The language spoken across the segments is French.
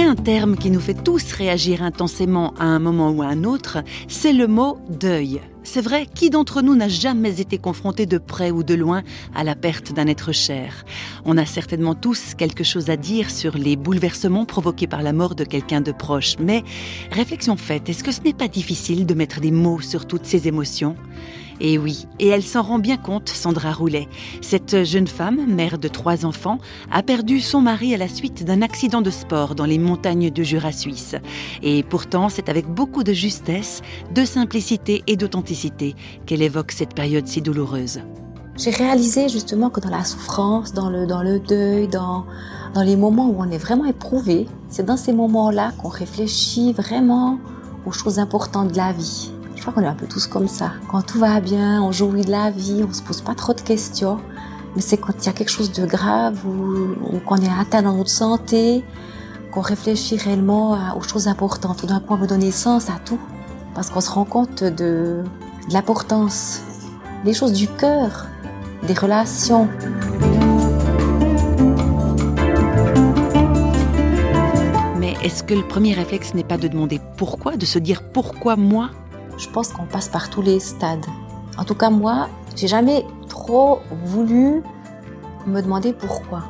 a un terme qui nous fait tous réagir intensément à un moment ou à un autre, c'est le mot deuil. C'est vrai, qui d'entre nous n'a jamais été confronté de près ou de loin à la perte d'un être cher? On a certainement tous quelque chose à dire sur les bouleversements provoqués par la mort de quelqu'un de proche, mais réflexion faite, est-ce que ce n'est pas difficile de mettre des mots sur toutes ces émotions? Et oui, et elle s'en rend bien compte, Sandra Roulet. Cette jeune femme, mère de trois enfants, a perdu son mari à la suite d'un accident de sport dans les montagnes du Jura suisse. Et pourtant, c'est avec beaucoup de justesse, de simplicité et d'authenticité qu'elle évoque cette période si douloureuse. J'ai réalisé justement que dans la souffrance, dans le, dans le deuil, dans, dans les moments où on est vraiment éprouvé, c'est dans ces moments-là qu'on réfléchit vraiment aux choses importantes de la vie. Je crois qu'on est un peu tous comme ça. Quand tout va bien, on jouit de la vie, on se pose pas trop de questions. Mais c'est quand il y a quelque chose de grave ou, qu'on est atteint dans notre santé, qu'on réfléchit réellement aux choses importantes. Tout d'un coup, on veut donner sens à tout. Parce qu'on se rend compte de l'importance des choses du cœur, des relations. Mais est-ce que le premier réflexe n'est pas de demander pourquoi, de se dire pourquoi moi? Je pense qu'on passe par tous les stades. En tout cas, moi, j'ai jamais trop voulu me demander pourquoi.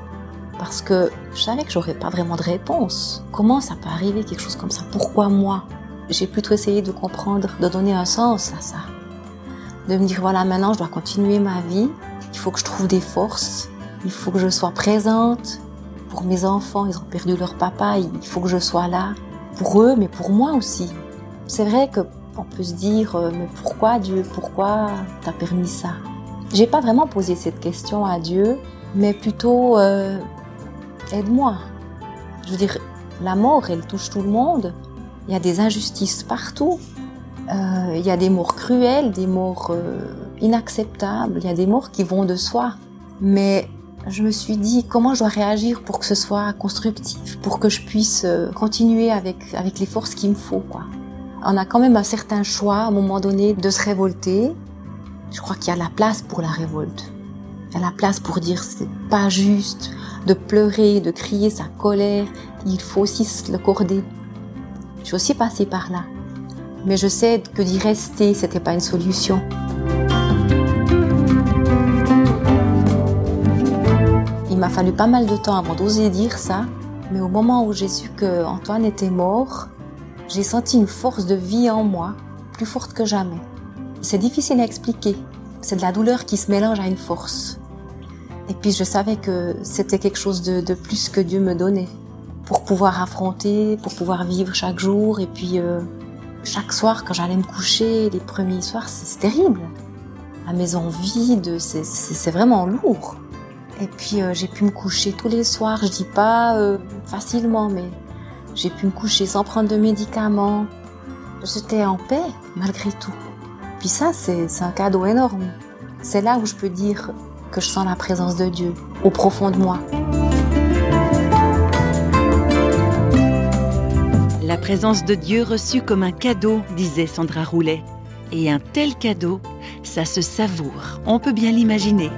Parce que je savais que j'aurais pas vraiment de réponse. Comment ça peut arriver quelque chose comme ça? Pourquoi moi? J'ai plutôt essayé de comprendre, de donner un sens à ça. De me dire voilà, maintenant je dois continuer ma vie. Il faut que je trouve des forces. Il faut que je sois présente pour mes enfants. Ils ont perdu leur papa. Il faut que je sois là pour eux, mais pour moi aussi. C'est vrai que on peut se dire euh, mais pourquoi Dieu Pourquoi t'as permis ça? J'ai pas vraiment posé cette question à Dieu, mais plutôt euh, aide-moi. Je veux dire, la mort, elle touche tout le monde. Il y a des injustices partout. Euh, il y a des morts cruelles, des morts inacceptables. Il y a des morts qui vont de soi. Mais je me suis dit comment je dois réagir pour que ce soit constructif, pour que je puisse continuer avec avec les forces qu'il me faut, quoi? On a quand même un certain choix à un moment donné de se révolter. Je crois qu'il y a la place pour la révolte. Il y a la place pour dire c'est pas juste de pleurer, de crier sa colère. Il faut aussi se l'accorder. Je suis aussi passée par là. Mais je sais que d'y rester, c'était pas une solution. Il m'a fallu pas mal de temps avant d'oser dire ça. Mais au moment où j'ai su que Antoine était mort, j'ai senti une force de vie en moi, plus forte que jamais. C'est difficile à expliquer. C'est de la douleur qui se mélange à une force. Et puis je savais que c'était quelque chose de, plus que Dieu me donnait pour pouvoir affronter, pour pouvoir vivre chaque jour. Et puis euh, chaque soir, quand j'allais me coucher, les premiers soirs, c'est terrible. La maison vide, c'est vraiment lourd. Et puis euh, j'ai pu me coucher tous les soirs. Je dis pas euh, facilement, mais j'ai pu me coucher sans prendre de médicaments. J'étais en paix malgré tout. Puis ça, c'est un cadeau énorme. C'est là où je peux dire que je sens la présence de Dieu au profond de moi. La présence de Dieu reçue comme un cadeau, disait Sandra Roulet. Et un tel cadeau, ça se savoure, on peut bien l'imaginer.